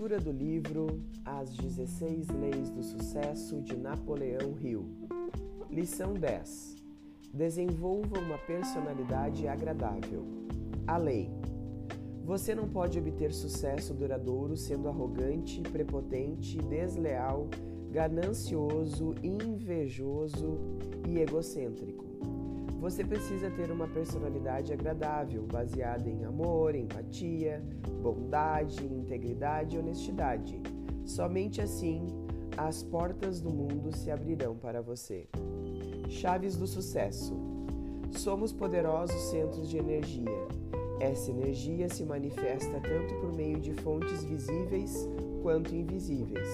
Leitura do livro As 16 Leis do Sucesso de Napoleão Hill. Lição 10. Desenvolva uma personalidade agradável. A lei. Você não pode obter sucesso duradouro sendo arrogante, prepotente, desleal, ganancioso, invejoso e egocêntrico. Você precisa ter uma personalidade agradável, baseada em amor, empatia, bondade, integridade e honestidade. Somente assim as portas do mundo se abrirão para você. Chaves do sucesso. Somos poderosos centros de energia. Essa energia se manifesta tanto por meio de fontes visíveis quanto invisíveis.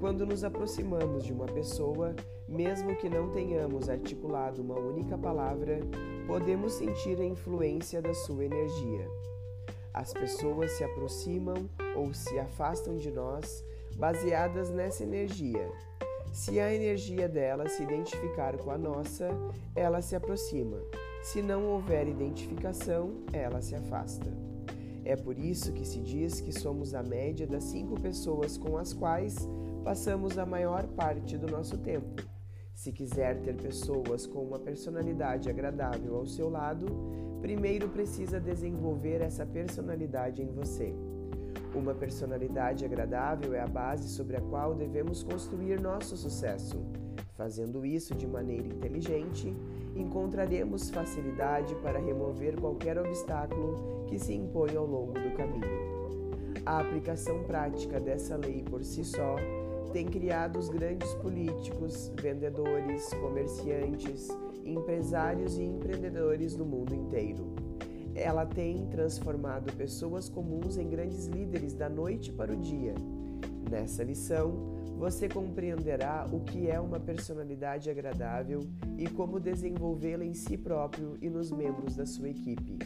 Quando nos aproximamos de uma pessoa, mesmo que não tenhamos articulado uma única palavra, podemos sentir a influência da sua energia. As pessoas se aproximam ou se afastam de nós baseadas nessa energia. Se a energia dela se identificar com a nossa, ela se aproxima. Se não houver identificação, ela se afasta. É por isso que se diz que somos a média das cinco pessoas com as quais passamos a maior parte do nosso tempo. Se quiser ter pessoas com uma personalidade agradável ao seu lado, primeiro precisa desenvolver essa personalidade em você. Uma personalidade agradável é a base sobre a qual devemos construir nosso sucesso. Fazendo isso de maneira inteligente, encontraremos facilidade para remover qualquer obstáculo que se impõe ao longo do caminho. A aplicação prática dessa lei por si só tem criado os grandes políticos, vendedores, comerciantes, empresários e empreendedores do mundo inteiro. Ela tem transformado pessoas comuns em grandes líderes da noite para o dia. Nessa lição, você compreenderá o que é uma personalidade agradável e como desenvolvê-la em si próprio e nos membros da sua equipe.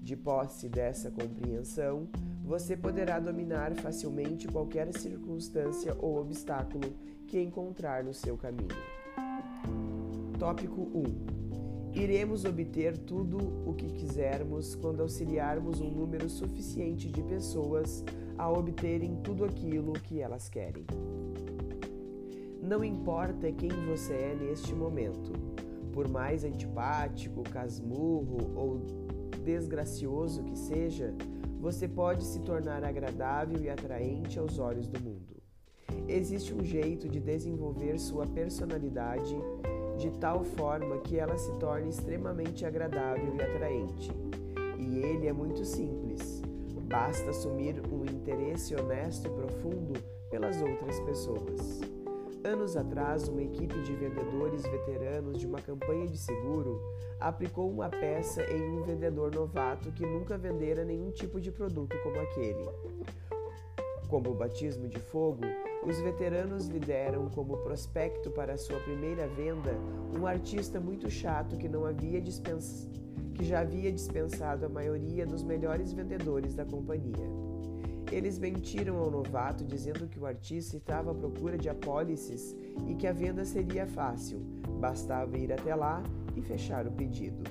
De posse dessa compreensão, você poderá dominar facilmente qualquer circunstância ou obstáculo que encontrar no seu caminho. Tópico 1. Iremos obter tudo o que quisermos quando auxiliarmos um número suficiente de pessoas a obterem tudo aquilo que elas querem. Não importa quem você é neste momento, por mais antipático, casmurro ou desgracioso que seja, você pode se tornar agradável e atraente aos olhos do mundo. Existe um jeito de desenvolver sua personalidade de tal forma que ela se torne extremamente agradável e atraente. E ele é muito simples. Basta assumir um interesse honesto e profundo pelas outras pessoas. Anos atrás, uma equipe de vendedores veteranos de uma campanha de seguro aplicou uma peça em um vendedor novato que nunca vendera nenhum tipo de produto como aquele. Como o batismo de fogo, os veteranos lhe deram como prospecto para sua primeira venda um artista muito chato que não havia dispens... que já havia dispensado a maioria dos melhores vendedores da companhia. Eles mentiram ao novato dizendo que o artista estava à procura de apólices e que a venda seria fácil, bastava ir até lá e fechar o pedido.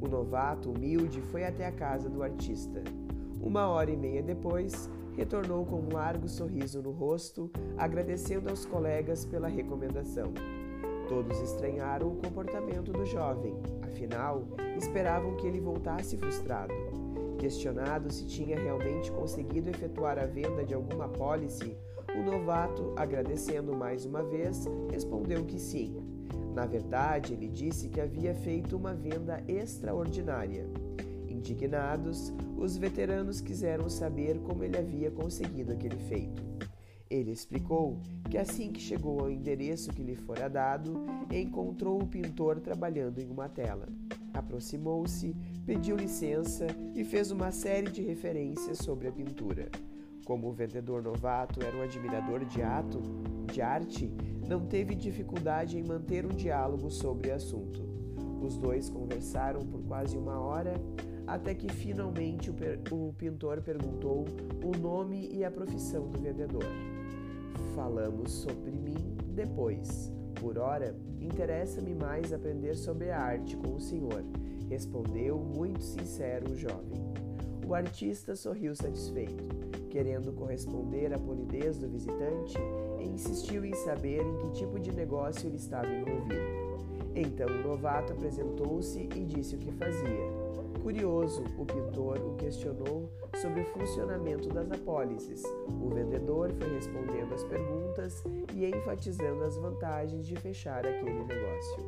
O novato, humilde, foi até a casa do artista. Uma hora e meia depois, retornou com um largo sorriso no rosto, agradecendo aos colegas pela recomendação. Todos estranharam o comportamento do jovem, afinal, esperavam que ele voltasse frustrado. Questionado se tinha realmente conseguido efetuar a venda de alguma apólice, o novato, agradecendo mais uma vez, respondeu que sim. Na verdade, ele disse que havia feito uma venda extraordinária. Indignados, os veteranos quiseram saber como ele havia conseguido aquele feito. Ele explicou que assim que chegou ao endereço que lhe fora dado, encontrou o pintor trabalhando em uma tela. Aproximou-se, pediu licença e fez uma série de referências sobre a pintura. Como o vendedor novato era um admirador de ato, de arte, não teve dificuldade em manter um diálogo sobre o assunto. Os dois conversaram por quase uma hora, até que finalmente o, o pintor perguntou o nome e a profissão do vendedor. Falamos sobre mim depois. Por ora, interessa-me mais aprender sobre a arte com o senhor, respondeu muito sincero o jovem. O artista sorriu satisfeito. Querendo corresponder à polidez do visitante, insistiu em saber em que tipo de negócio ele estava envolvido. Então o novato apresentou-se e disse o que fazia. Curioso, o pintor o questionou sobre o funcionamento das apólices. O vendedor foi respondendo as perguntas e enfatizando as vantagens de fechar aquele negócio.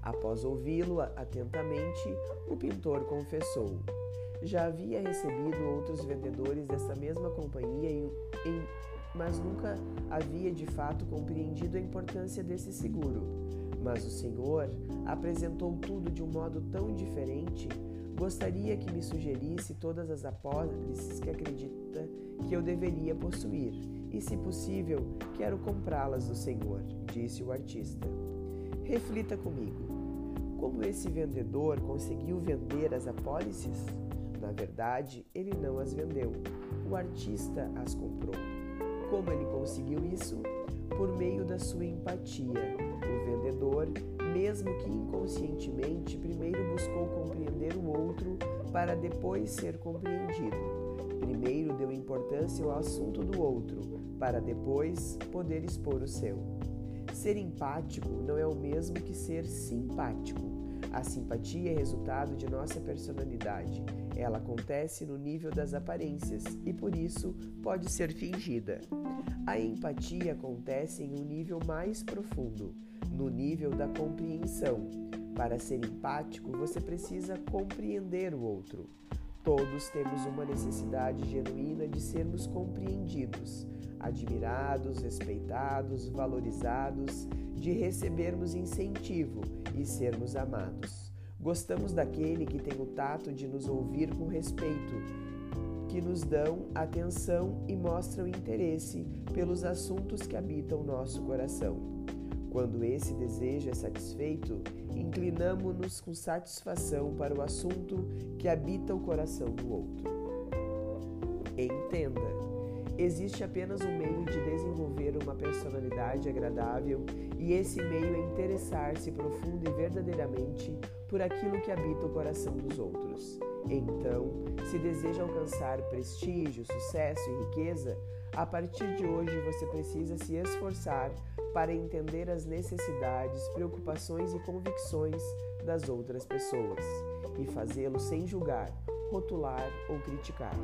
Após ouvi-lo atentamente, o pintor confessou: já havia recebido outros vendedores dessa mesma companhia, em, em, mas nunca havia de fato compreendido a importância desse seguro. Mas o Senhor apresentou tudo de um modo tão diferente. Gostaria que me sugerisse todas as apólices que acredita que eu deveria possuir, e, se possível, quero comprá-las do Senhor, disse o artista. Reflita comigo. Como esse vendedor conseguiu vender as apólices? Na verdade, ele não as vendeu. O artista as comprou. Como ele conseguiu isso? Por meio da sua empatia. O vendedor, mesmo que inconscientemente, primeiro buscou compreender o outro para depois ser compreendido. Primeiro deu importância ao assunto do outro, para depois poder expor o seu. Ser empático não é o mesmo que ser simpático. A simpatia é resultado de nossa personalidade. Ela acontece no nível das aparências e por isso pode ser fingida. A empatia acontece em um nível mais profundo, no nível da compreensão. Para ser empático, você precisa compreender o outro. Todos temos uma necessidade genuína de sermos compreendidos, admirados, respeitados, valorizados, de recebermos incentivo e sermos amados. Gostamos daquele que tem o tato de nos ouvir com respeito, que nos dão atenção e mostram interesse pelos assuntos que habitam nosso coração. Quando esse desejo é satisfeito, inclinamos-nos com satisfação para o assunto que habita o coração do outro. Entenda, existe apenas um meio de desenvolver uma personalidade agradável e esse meio é interessar-se profundo e verdadeiramente por aquilo que habita o coração dos outros. Então, se deseja alcançar prestígio, sucesso e riqueza, a partir de hoje você precisa se esforçar para entender as necessidades, preocupações e convicções das outras pessoas e fazê-lo sem julgar, rotular ou criticar.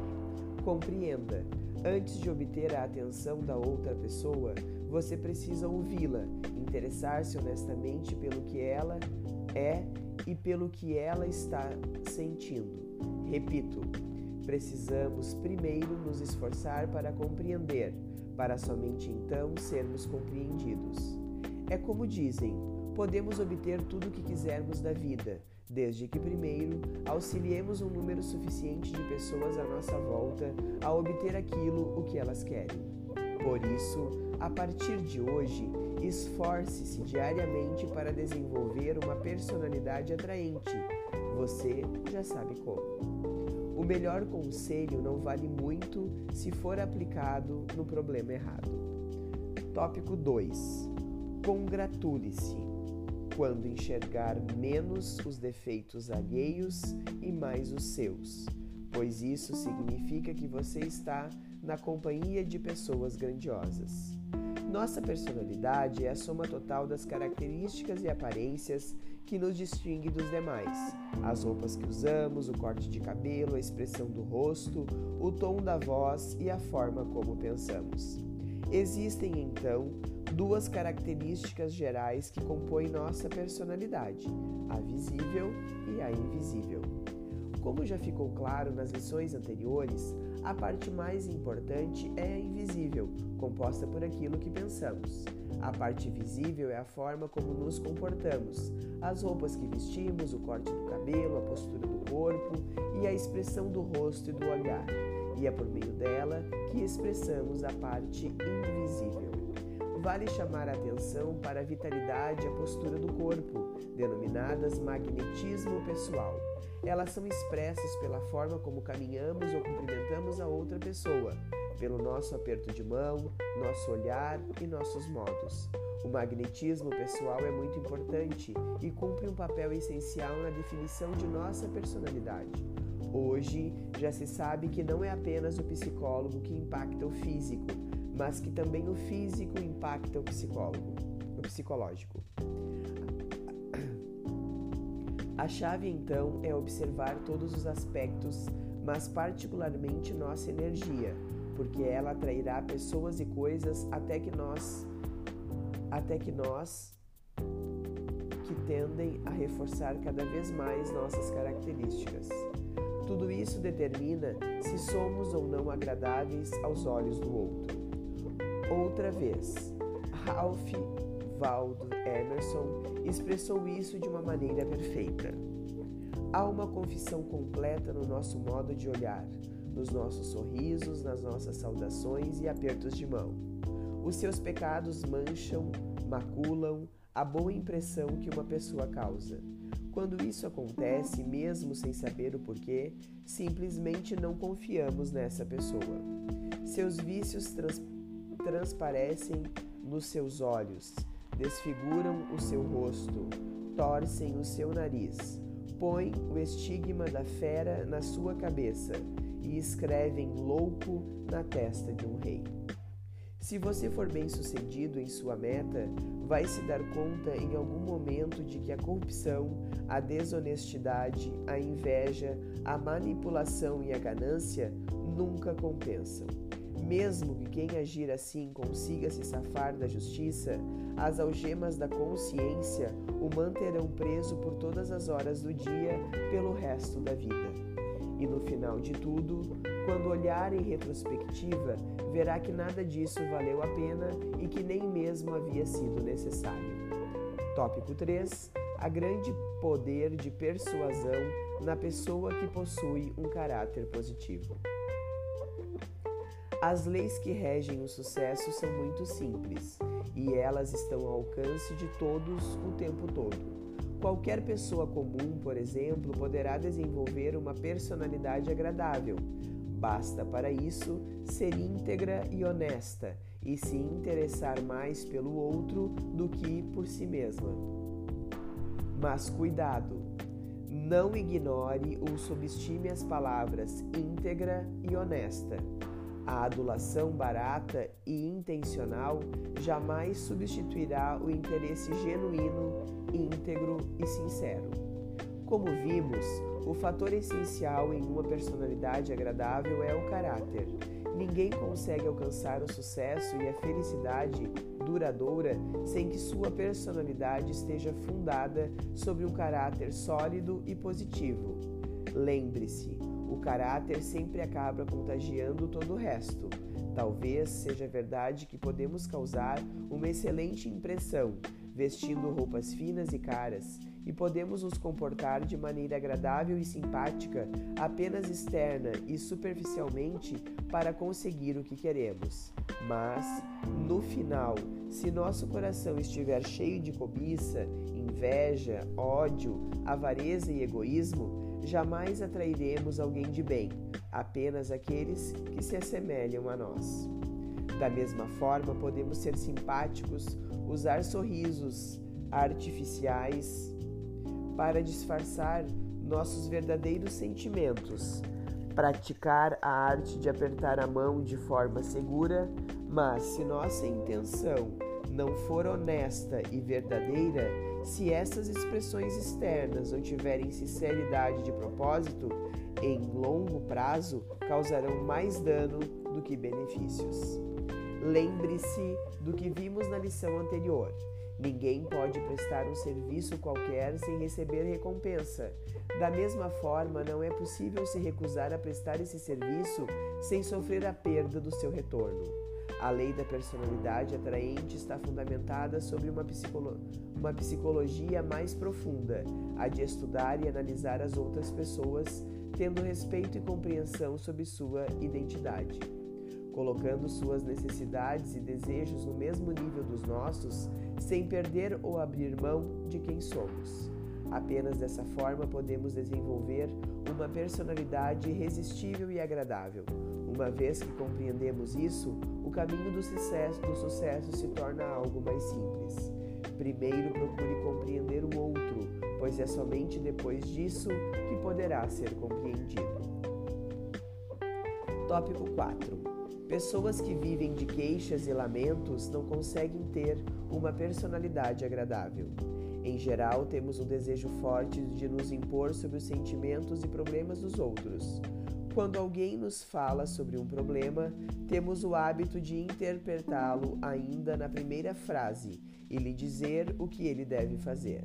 Compreenda, antes de obter a atenção da outra pessoa, você precisa ouvi-la, interessar-se honestamente pelo que ela é e pelo que ela está sentindo. Repito, precisamos primeiro nos esforçar para compreender, para somente então sermos compreendidos. É como dizem, podemos obter tudo o que quisermos da vida, desde que primeiro auxiliemos um número suficiente de pessoas à nossa volta a obter aquilo o que elas querem. Por isso, a partir de hoje, esforce-se diariamente para desenvolver uma personalidade atraente. Você já sabe como. O melhor conselho não vale muito se for aplicado no problema errado. Tópico 2. Congratule-se quando enxergar menos os defeitos alheios e mais os seus, pois isso significa que você está na companhia de pessoas grandiosas. Nossa personalidade é a soma total das características e aparências que nos distingue dos demais. As roupas que usamos, o corte de cabelo, a expressão do rosto, o tom da voz e a forma como pensamos. Existem então duas características gerais que compõem nossa personalidade: a visível e a invisível. Como já ficou claro nas lições anteriores, a parte mais importante é a invisível, composta por aquilo que pensamos. A parte visível é a forma como nos comportamos, as roupas que vestimos, o corte do cabelo, a postura do corpo e a expressão do rosto e do olhar. E é por meio dela que expressamos a parte invisível. Vale chamar a atenção para a vitalidade e a postura do corpo, denominadas magnetismo pessoal. Elas são expressas pela forma como caminhamos ou cumprimentamos a outra pessoa, pelo nosso aperto de mão, nosso olhar e nossos modos. O magnetismo pessoal é muito importante e cumpre um papel essencial na definição de nossa personalidade. Hoje já se sabe que não é apenas o psicólogo que impacta o físico, mas que também o físico impacta o psicólogo, o psicológico. A chave então é observar todos os aspectos, mas particularmente nossa energia, porque ela atrairá pessoas e coisas até que nós até que nós que tendem a reforçar cada vez mais nossas características. Tudo isso determina se somos ou não agradáveis aos olhos do outro. Outra vez, Ralph Waldo Emerson expressou isso de uma maneira perfeita. Há uma confissão completa no nosso modo de olhar, nos nossos sorrisos, nas nossas saudações e apertos de mão. Os seus pecados mancham, maculam a boa impressão que uma pessoa causa. Quando isso acontece, mesmo sem saber o porquê, simplesmente não confiamos nessa pessoa. Seus vícios trans transparecem nos seus olhos, desfiguram o seu rosto, torcem o seu nariz, põem o estigma da fera na sua cabeça e escrevem louco na testa de um rei. Se você for bem sucedido em sua meta, vai se dar conta em algum momento de que a corrupção, a desonestidade, a inveja, a manipulação e a ganância nunca compensam. Mesmo que quem agir assim consiga se safar da justiça, as algemas da consciência o manterão preso por todas as horas do dia pelo resto da vida. E no final de tudo, quando olhar em retrospectiva, verá que nada disso valeu a pena e que nem mesmo havia sido necessário. Tópico 3: A grande poder de persuasão na pessoa que possui um caráter positivo. As leis que regem o sucesso são muito simples e elas estão ao alcance de todos o tempo todo. Qualquer pessoa comum, por exemplo, poderá desenvolver uma personalidade agradável. Basta para isso ser íntegra e honesta e se interessar mais pelo outro do que por si mesma. Mas cuidado! Não ignore ou subestime as palavras íntegra e honesta. A adulação barata e intencional jamais substituirá o interesse genuíno, íntegro e sincero. Como vimos, o fator essencial em uma personalidade agradável é o caráter. Ninguém consegue alcançar o sucesso e a felicidade duradoura sem que sua personalidade esteja fundada sobre um caráter sólido e positivo. Lembre-se, o caráter sempre acaba contagiando todo o resto. Talvez seja verdade que podemos causar uma excelente impressão vestindo roupas finas e caras, e podemos nos comportar de maneira agradável e simpática apenas externa e superficialmente para conseguir o que queremos. Mas, no final, se nosso coração estiver cheio de cobiça, inveja, ódio, avareza e egoísmo, jamais atrairemos alguém de bem, apenas aqueles que se assemelham a nós. Da mesma forma, podemos ser simpáticos, usar sorrisos artificiais para disfarçar nossos verdadeiros sentimentos, praticar a arte de apertar a mão de forma segura, mas se nossa intenção não for honesta e verdadeira, se essas expressões externas não tiverem sinceridade de propósito, em longo prazo causarão mais dano do que benefícios. Lembre-se do que vimos na lição anterior. Ninguém pode prestar um serviço qualquer sem receber recompensa. Da mesma forma, não é possível se recusar a prestar esse serviço sem sofrer a perda do seu retorno. A lei da personalidade atraente está fundamentada sobre uma, psicolo uma psicologia mais profunda, a de estudar e analisar as outras pessoas, tendo respeito e compreensão sobre sua identidade. Colocando suas necessidades e desejos no mesmo nível dos nossos, sem perder ou abrir mão de quem somos. Apenas dessa forma podemos desenvolver uma personalidade irresistível e agradável. Uma vez que compreendemos isso, o caminho do sucesso, do sucesso se torna algo mais simples. Primeiro procure compreender o outro, pois é somente depois disso que poderá ser compreendido. Tópico 4. Pessoas que vivem de queixas e lamentos não conseguem ter uma personalidade agradável. Em geral, temos um desejo forte de nos impor sobre os sentimentos e problemas dos outros. Quando alguém nos fala sobre um problema, temos o hábito de interpretá-lo ainda na primeira frase e lhe dizer o que ele deve fazer.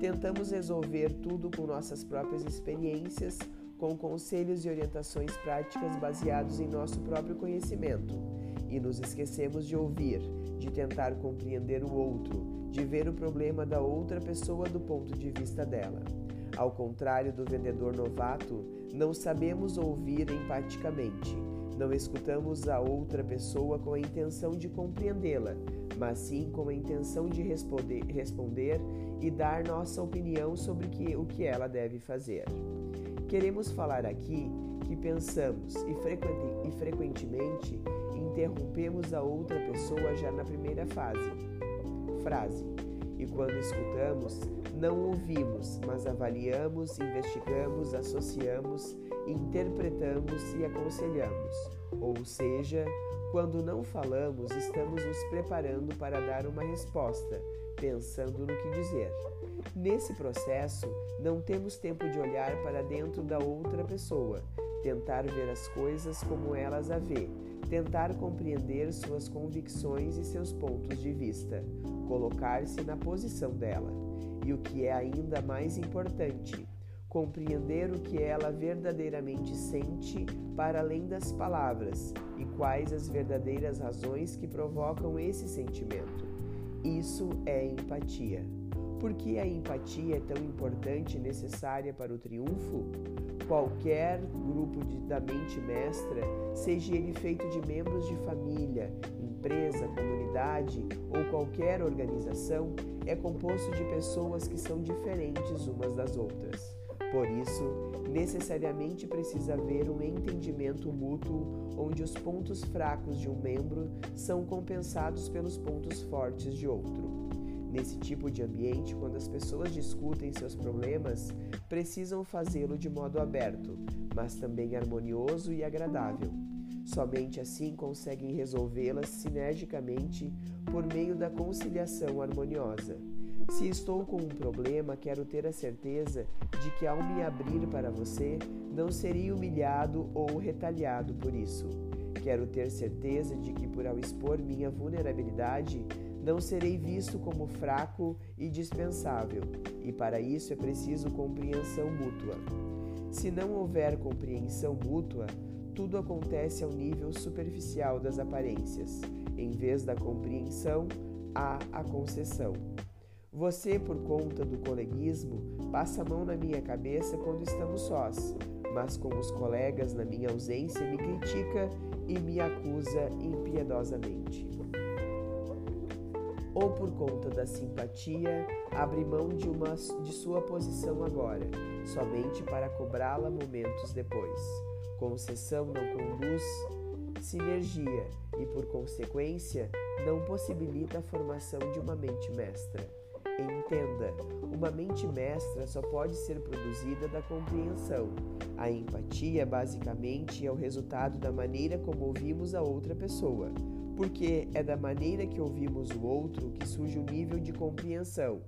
Tentamos resolver tudo com nossas próprias experiências, com conselhos e orientações práticas baseados em nosso próprio conhecimento, e nos esquecemos de ouvir, de tentar compreender o outro, de ver o problema da outra pessoa do ponto de vista dela. Ao contrário do vendedor novato, não sabemos ouvir empaticamente. Não escutamos a outra pessoa com a intenção de compreendê-la, mas sim com a intenção de responder, responder e dar nossa opinião sobre que, o que ela deve fazer. Queremos falar aqui que pensamos e, e frequentemente interrompemos a outra pessoa já na primeira fase, frase. E quando escutamos, não ouvimos, mas avaliamos, investigamos, associamos, interpretamos e aconselhamos. Ou seja, quando não falamos, estamos nos preparando para dar uma resposta, pensando no que dizer. Nesse processo, não temos tempo de olhar para dentro da outra pessoa, tentar ver as coisas como elas a vê, tentar compreender suas convicções e seus pontos de vista, colocar-se na posição dela. E o que é ainda mais importante, compreender o que ela verdadeiramente sente para além das palavras e quais as verdadeiras razões que provocam esse sentimento. Isso é empatia. Por que a empatia é tão importante e necessária para o triunfo? Qualquer grupo de, da mente mestra, seja ele feito de membros de família, empresa, comunidade ou qualquer organização, é composto de pessoas que são diferentes umas das outras. Por isso, necessariamente precisa haver um entendimento mútuo onde os pontos fracos de um membro são compensados pelos pontos fortes de outro. Nesse tipo de ambiente, quando as pessoas discutem seus problemas, precisam fazê-lo de modo aberto, mas também harmonioso e agradável. Somente assim conseguem resolvê-las sinergicamente por meio da conciliação harmoniosa. Se estou com um problema, quero ter a certeza de que ao me abrir para você, não serei humilhado ou retaliado por isso. Quero ter certeza de que, por ao expor minha vulnerabilidade, não serei visto como fraco e dispensável, e para isso é preciso compreensão mútua. Se não houver compreensão mútua, tudo acontece ao nível superficial das aparências. Em vez da compreensão, há a concessão. Você, por conta do coleguismo, passa a mão na minha cabeça quando estamos sós, mas com os colegas na minha ausência me critica e me acusa impiedosamente. Ou por conta da simpatia, abre mão de, uma, de sua posição agora, somente para cobrá-la momentos depois. Concessão não conduz sinergia e, por consequência, não possibilita a formação de uma mente mestra. Entenda, uma mente mestra só pode ser produzida da compreensão. A empatia, basicamente, é o resultado da maneira como ouvimos a outra pessoa, porque é da maneira que ouvimos o outro que surge o nível de compreensão.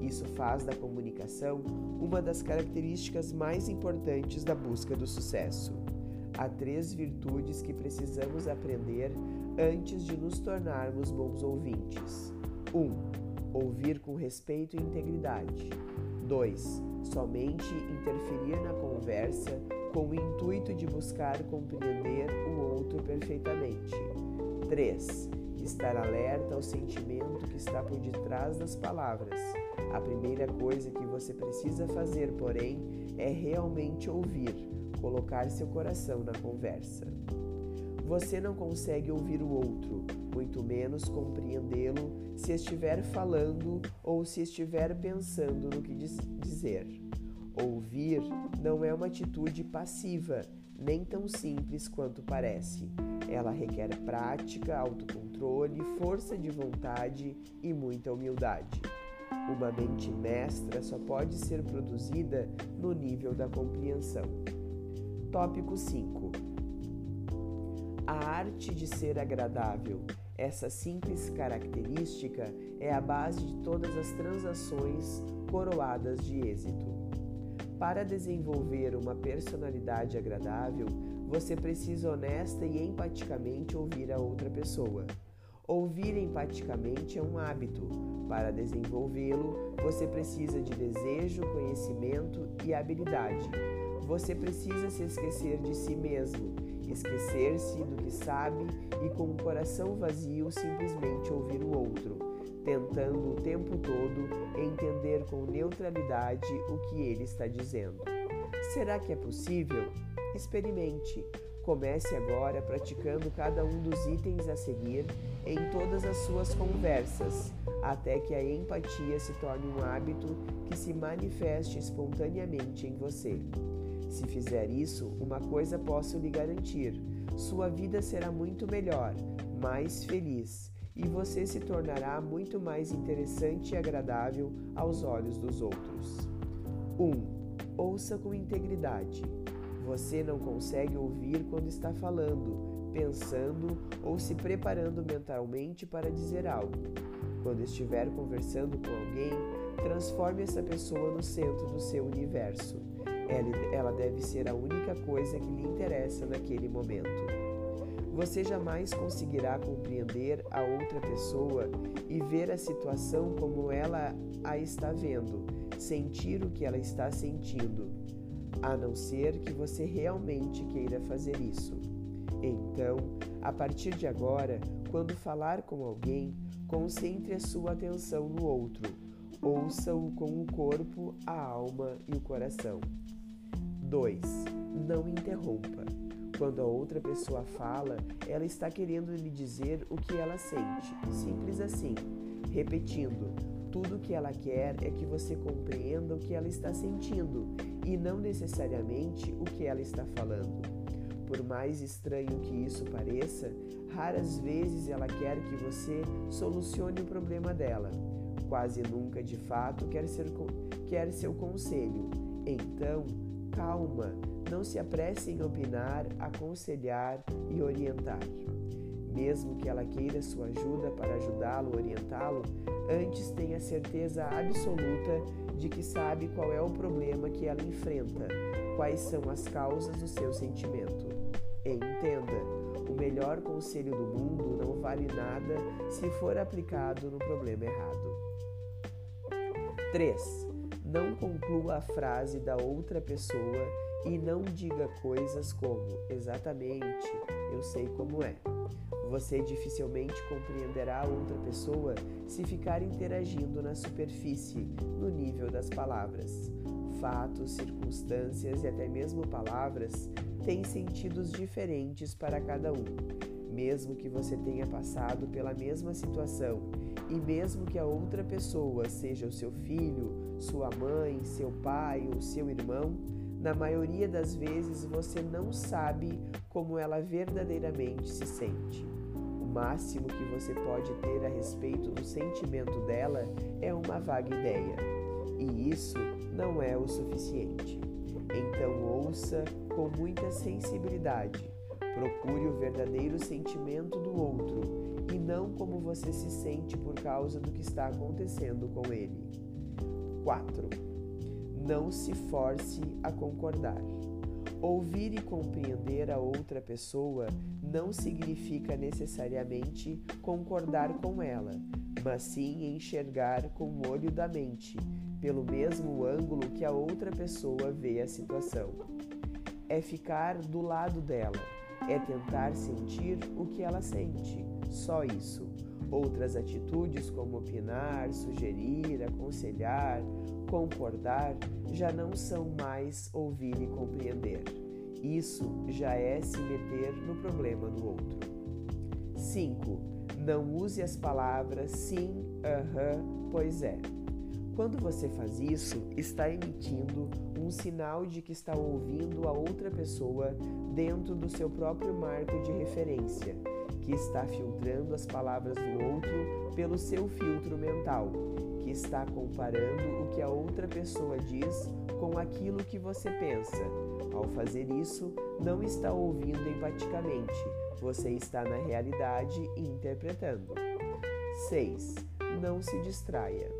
Isso faz da comunicação uma das características mais importantes da busca do sucesso. Há três virtudes que precisamos aprender antes de nos tornarmos bons ouvintes. 1. Um, ouvir com respeito e integridade. 2. Somente interferir na conversa com o intuito de buscar compreender o outro perfeitamente. 3. Estar alerta ao sentimento que está por detrás das palavras. A primeira coisa que você precisa fazer, porém, é realmente ouvir, colocar seu coração na conversa. Você não consegue ouvir o outro, muito menos compreendê-lo se estiver falando ou se estiver pensando no que dizer. Ouvir não é uma atitude passiva, nem tão simples quanto parece. Ela requer prática, autocontrole, força de vontade e muita humildade. Uma mente mestra só pode ser produzida no nível da compreensão. Tópico 5 a arte de ser agradável. Essa simples característica é a base de todas as transações coroadas de êxito. Para desenvolver uma personalidade agradável, você precisa honesta e empaticamente ouvir a outra pessoa. Ouvir empaticamente é um hábito. Para desenvolvê-lo, você precisa de desejo, conhecimento e habilidade. Você precisa se esquecer de si mesmo esquecer-se do que sabe e com o coração vazio simplesmente ouvir o outro, tentando o tempo todo entender com neutralidade o que ele está dizendo. Será que é possível? Experimente. Comece agora praticando cada um dos itens a seguir em todas as suas conversas, até que a empatia se torne um hábito que se manifeste espontaneamente em você. Se fizer isso, uma coisa posso lhe garantir: sua vida será muito melhor, mais feliz e você se tornará muito mais interessante e agradável aos olhos dos outros. 1. Um, ouça com integridade. Você não consegue ouvir quando está falando, pensando ou se preparando mentalmente para dizer algo. Quando estiver conversando com alguém, transforme essa pessoa no centro do seu universo ela deve ser a única coisa que lhe interessa naquele momento. Você jamais conseguirá compreender a outra pessoa e ver a situação como ela a está vendo, sentir o que ela está sentindo, a não ser que você realmente queira fazer isso. Então, a partir de agora, quando falar com alguém, concentre a sua atenção no outro. Ouça-o com o corpo, a alma e o coração. 2. Não interrompa. Quando a outra pessoa fala, ela está querendo lhe dizer o que ela sente. Simples assim. Repetindo, tudo o que ela quer é que você compreenda o que ela está sentindo e não necessariamente o que ela está falando. Por mais estranho que isso pareça, raras vezes ela quer que você solucione o problema dela. Quase nunca, de fato, quer, ser, quer seu conselho. Então, calma, não se apresse em opinar, aconselhar e orientar. Mesmo que ela queira sua ajuda para ajudá-lo, orientá-lo, antes tenha certeza absoluta de que sabe qual é o problema que ela enfrenta, quais são as causas do seu sentimento. E entenda, o melhor conselho do mundo não vale nada se for aplicado no problema errado. 3. Não conclua a frase da outra pessoa e não diga coisas como exatamente, eu sei como é. Você dificilmente compreenderá outra pessoa se ficar interagindo na superfície, no nível das palavras. Fatos, circunstâncias e até mesmo palavras têm sentidos diferentes para cada um. Mesmo que você tenha passado pela mesma situação e mesmo que a outra pessoa seja o seu filho, sua mãe, seu pai ou seu irmão, na maioria das vezes você não sabe como ela verdadeiramente se sente. Máximo que você pode ter a respeito do sentimento dela é uma vaga ideia, e isso não é o suficiente. Então ouça com muita sensibilidade Procure o verdadeiro sentimento do outro e não como você se sente por causa do que está acontecendo com ele. 4. Não se force a concordar. Ouvir e compreender a outra pessoa não significa necessariamente concordar com ela, mas sim enxergar com o olho da mente, pelo mesmo ângulo que a outra pessoa vê a situação. É ficar do lado dela, é tentar sentir o que ela sente, só isso. Outras atitudes, como opinar, sugerir, aconselhar, concordar, já não são mais ouvir e compreender. Isso já é se meter no problema do outro. 5. Não use as palavras sim, aham, uh -huh, pois é. Quando você faz isso, está emitindo um sinal de que está ouvindo a outra pessoa dentro do seu próprio marco de referência, que está filtrando as palavras do outro pelo seu filtro mental, que está comparando o que a outra pessoa diz com aquilo que você pensa. Ao fazer isso, não está ouvindo empaticamente, você está na realidade interpretando. 6. Não se distraia.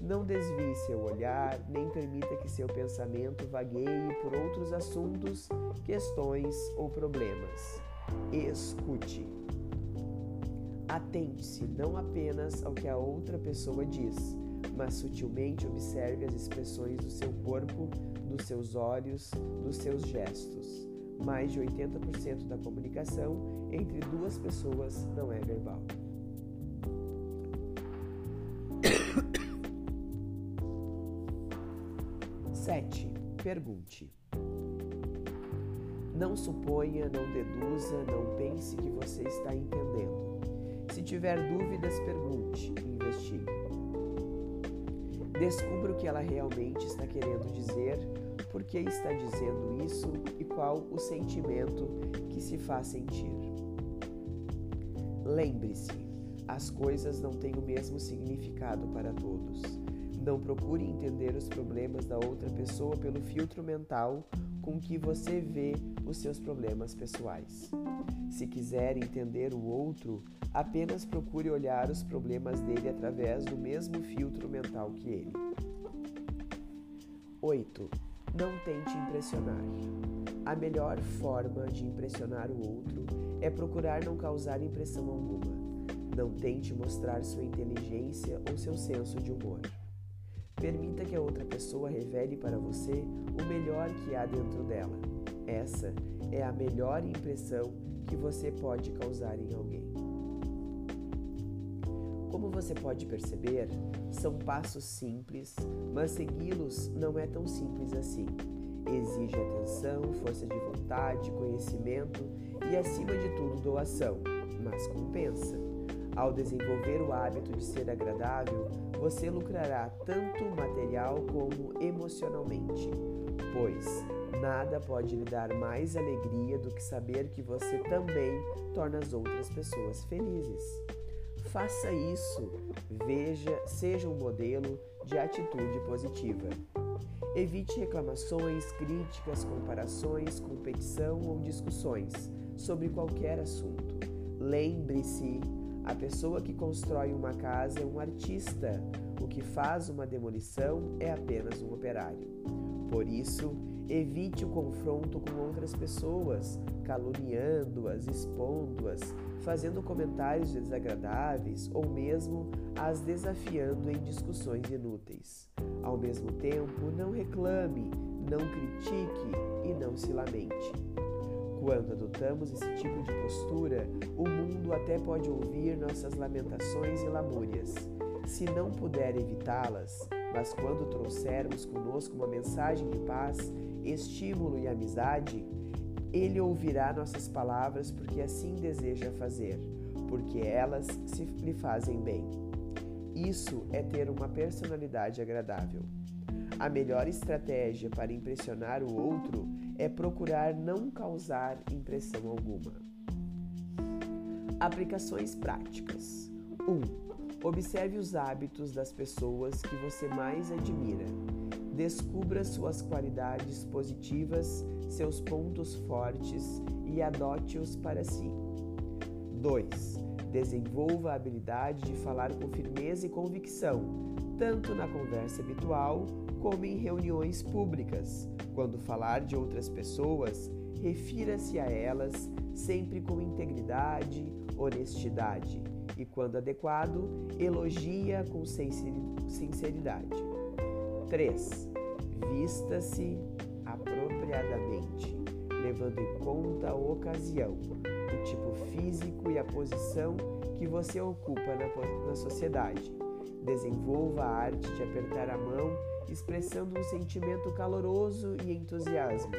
Não desvie seu olhar, nem permita que seu pensamento vagueie por outros assuntos, questões ou problemas. Escute. Atente-se não apenas ao que a outra pessoa diz, mas sutilmente observe as expressões do seu corpo, dos seus olhos, dos seus gestos. Mais de 80% da comunicação entre duas pessoas não é verbal. 7. Pergunte. Não suponha, não deduza, não pense que você está entendendo. Se tiver dúvidas, pergunte, investigue. Descubra o que ela realmente está querendo dizer, por que está dizendo isso e qual o sentimento que se faz sentir. Lembre-se, as coisas não têm o mesmo significado para todos. Não procure entender os problemas da outra pessoa pelo filtro mental com que você vê os seus problemas pessoais. Se quiser entender o outro, apenas procure olhar os problemas dele através do mesmo filtro mental que ele. 8. Não tente impressionar. A melhor forma de impressionar o outro é procurar não causar impressão alguma. Não tente mostrar sua inteligência ou seu senso de humor. Permita que a outra pessoa revele para você o melhor que há dentro dela. Essa é a melhor impressão que você pode causar em alguém. Como você pode perceber, são passos simples, mas segui-los não é tão simples assim. Exige atenção, força de vontade, conhecimento e, acima de tudo, doação, mas compensa. Ao desenvolver o hábito de ser agradável, você lucrará tanto material como emocionalmente, pois nada pode lhe dar mais alegria do que saber que você também torna as outras pessoas felizes. Faça isso, veja, seja um modelo de atitude positiva. Evite reclamações, críticas, comparações, competição ou discussões sobre qualquer assunto. Lembre-se a pessoa que constrói uma casa é um artista, o que faz uma demolição é apenas um operário. Por isso, evite o confronto com outras pessoas, caluniando-as, expondo-as, fazendo comentários desagradáveis ou mesmo as desafiando em discussões inúteis. Ao mesmo tempo, não reclame, não critique e não se lamente. Quando adotamos esse tipo de postura, o mundo até pode ouvir nossas lamentações e lamúrias. Se não puder evitá-las, mas quando trouxermos conosco uma mensagem de paz, estímulo e amizade, ele ouvirá nossas palavras porque assim deseja fazer, porque elas se lhe fazem bem. Isso é ter uma personalidade agradável. A melhor estratégia para impressionar o outro é procurar não causar impressão alguma. Aplicações práticas: 1. Um, observe os hábitos das pessoas que você mais admira. Descubra suas qualidades positivas, seus pontos fortes e adote-os para si. 2. Desenvolva a habilidade de falar com firmeza e convicção, tanto na conversa habitual como em reuniões públicas. Quando falar de outras pessoas, refira-se a elas sempre com integridade, honestidade e, quando adequado, elogia com sinceridade. 3. Vista-se apropriadamente, levando em conta a ocasião, o tipo físico e a posição que você ocupa na, na sociedade. Desenvolva a arte de apertar a mão expressando um sentimento caloroso e entusiasmo,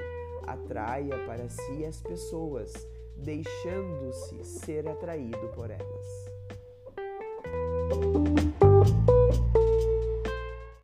atraia para si as pessoas, deixando-se ser atraído por elas.